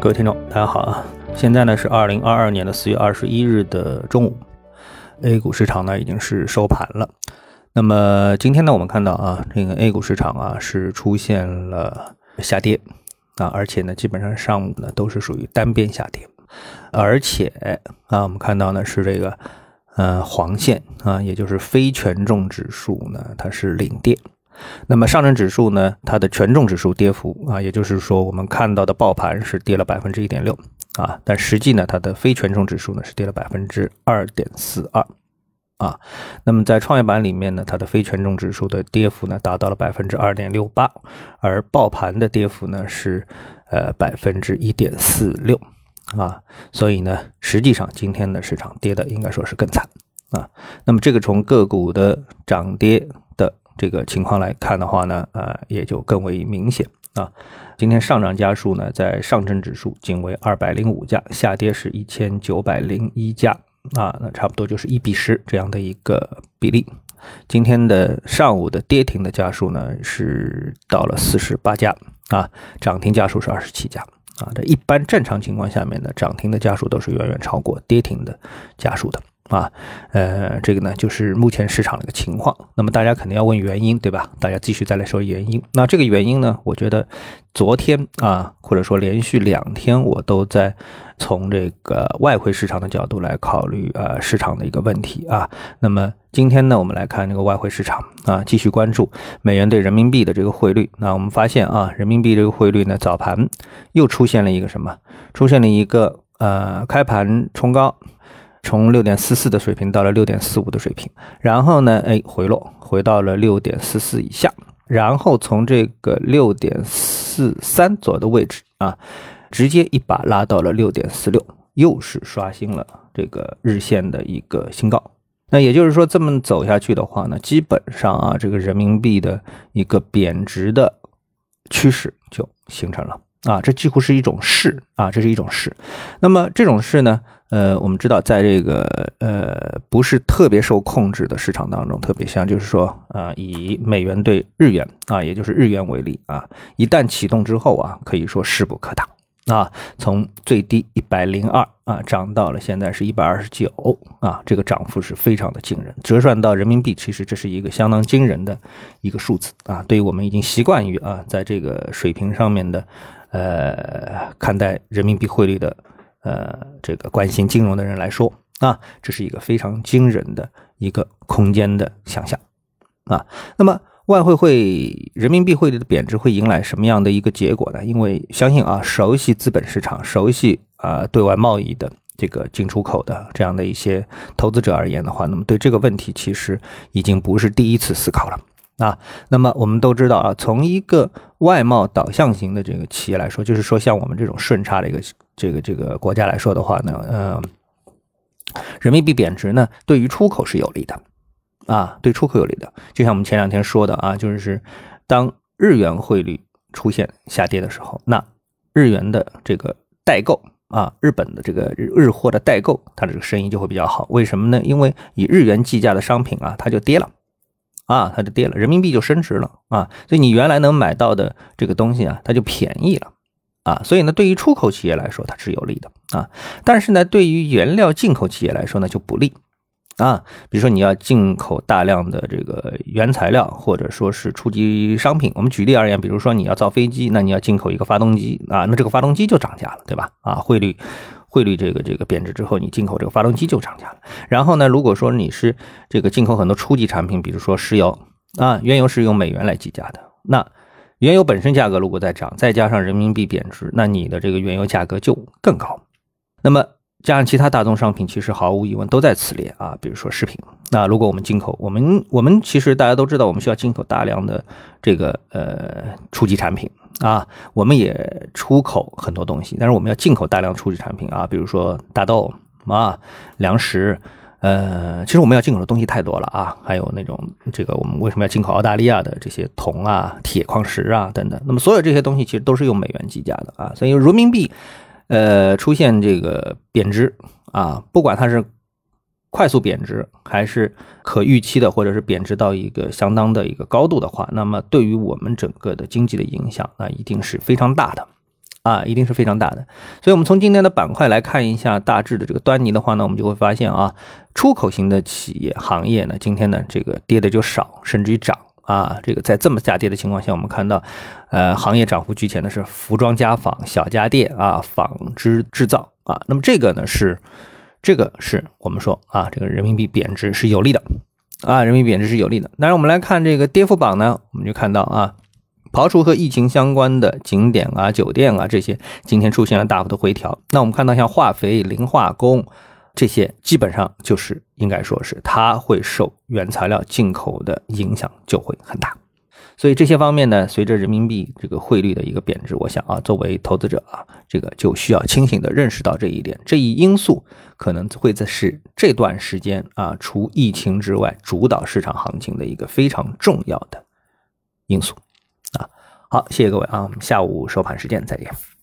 各位听众，大家好啊！现在呢是二零二二年的四月二十一日的中午，A 股市场呢已经是收盘了。那么今天呢，我们看到啊，这个 A 股市场啊是出现了下跌啊，而且呢，基本上上午呢都是属于单边下跌，而且啊，我们看到呢是这个呃黄线啊，也就是非权重指数呢，它是领跌。那么上证指数呢，它的权重指数跌幅啊，也就是说我们看到的爆盘是跌了百分之一点六啊，但实际呢，它的非权重指数呢是跌了百分之二点四二啊。那么在创业板里面呢，它的非权重指数的跌幅呢达到了百分之二点六八，而爆盘的跌幅呢是呃百分之一点四六啊。所以呢，实际上今天的市场跌的应该说是更惨啊。那么这个从个股的涨跌。这个情况来看的话呢，呃，也就更为明显啊。今天上涨家数呢，在上证指数仅为二百零五家，下跌是一千九百零一家啊，那差不多就是一比十这样的一个比例。今天的上午的跌停的家数呢，是到了四十八家啊，涨停家数是二十七家啊。这一般正常情况下面呢，涨停的家数都是远远超过跌停的家数的。啊，呃，这个呢就是目前市场的一个情况。那么大家肯定要问原因，对吧？大家继续再来说原因。那这个原因呢，我觉得昨天啊，或者说连续两天，我都在从这个外汇市场的角度来考虑呃市场的一个问题啊。那么今天呢，我们来看这个外汇市场啊，继续关注美元对人民币的这个汇率。那我们发现啊，人民币这个汇率呢，早盘又出现了一个什么？出现了一个呃开盘冲高。从六点四四的水平到了六点四五的水平，然后呢，哎，回落回到了六点四四以下，然后从这个六点四三左右的位置啊，直接一把拉到了六点四六，又是刷新了这个日线的一个新高。那也就是说，这么走下去的话呢，基本上啊，这个人民币的一个贬值的趋势就形成了。啊，这几乎是一种势啊，这是一种势。那么这种势呢？呃，我们知道，在这个呃不是特别受控制的市场当中，特别像就是说啊，以美元对日元啊，也就是日元为例啊，一旦启动之后啊，可以说势不可挡啊，从最低一百零二啊涨到了现在是一百二十九啊，这个涨幅是非常的惊人，折算到人民币，其实这是一个相当惊人的一个数字啊，对于我们已经习惯于啊在这个水平上面的呃看待人民币汇率的。呃，这个关心金融的人来说啊，这是一个非常惊人的一个空间的想象啊。那么外汇会人民币汇率的贬值会迎来什么样的一个结果呢？因为相信啊，熟悉资本市场、熟悉啊对外贸易的这个进出口的这样的一些投资者而言的话，那么对这个问题其实已经不是第一次思考了。啊，那么我们都知道啊，从一个外贸导向型的这个企业来说，就是说像我们这种顺差的一个这个这个国家来说的话呢，呃，人民币贬值呢，对于出口是有利的，啊，对出口有利的。就像我们前两天说的啊，就是当日元汇率出现下跌的时候，那日元的这个代购啊，日本的这个日日货的代购，它的这个生意就会比较好。为什么呢？因为以日元计价的商品啊，它就跌了。啊，它就跌了，人民币就升值了啊，所以你原来能买到的这个东西啊，它就便宜了啊，所以呢，对于出口企业来说它是有利的啊，但是呢，对于原料进口企业来说呢就不利啊。比如说你要进口大量的这个原材料或者说是初级商品，我们举例而言，比如说你要造飞机，那你要进口一个发动机啊，那这个发动机就涨价了，对吧？啊，汇率。汇率这个这个贬值之后，你进口这个发动机就涨价了。然后呢，如果说你是这个进口很多初级产品，比如说石油啊，原油是用美元来计价的，那原油本身价格如果在涨，再加上人民币贬值，那你的这个原油价格就更高。那么加上其他大宗商品，其实毫无疑问都在此列啊，比如说食品。那如果我们进口，我们我们其实大家都知道，我们需要进口大量的这个呃初级产品。啊，我们也出口很多东西，但是我们要进口大量初级产品啊，比如说大豆啊、粮食，呃，其实我们要进口的东西太多了啊，还有那种这个我们为什么要进口澳大利亚的这些铜啊、铁矿石啊等等，那么所有这些东西其实都是用美元计价的啊，所以人民币呃出现这个贬值啊，不管它是。快速贬值还是可预期的，或者是贬值到一个相当的一个高度的话，那么对于我们整个的经济的影响，那一定是非常大的，啊，一定是非常大的。所以，我们从今天的板块来看一下大致的这个端倪的话呢，我们就会发现啊，出口型的企业行业呢，今天呢这个跌的就少，甚至于涨啊。这个在这么下跌的情况下，我们看到，呃，行业涨幅居前的是服装家纺、小家电啊、纺织制造啊。那么这个呢是，这个是我们说啊，这个人民币贬值是有利的啊，人民币贬值是有利的。当然，我们来看这个跌幅榜呢，我们就看到啊。刨除和疫情相关的景点啊、酒店啊这些，今天出现了大幅的回调。那我们看到像化肥、磷化工这些，基本上就是应该说是它会受原材料进口的影响就会很大。所以这些方面呢，随着人民币这个汇率的一个贬值，我想啊，作为投资者啊，这个就需要清醒的认识到这一点，这一因素可能会在是这段时间啊，除疫情之外，主导市场行情的一个非常重要的因素啊。好，谢谢各位啊，我们下午收盘时间再见。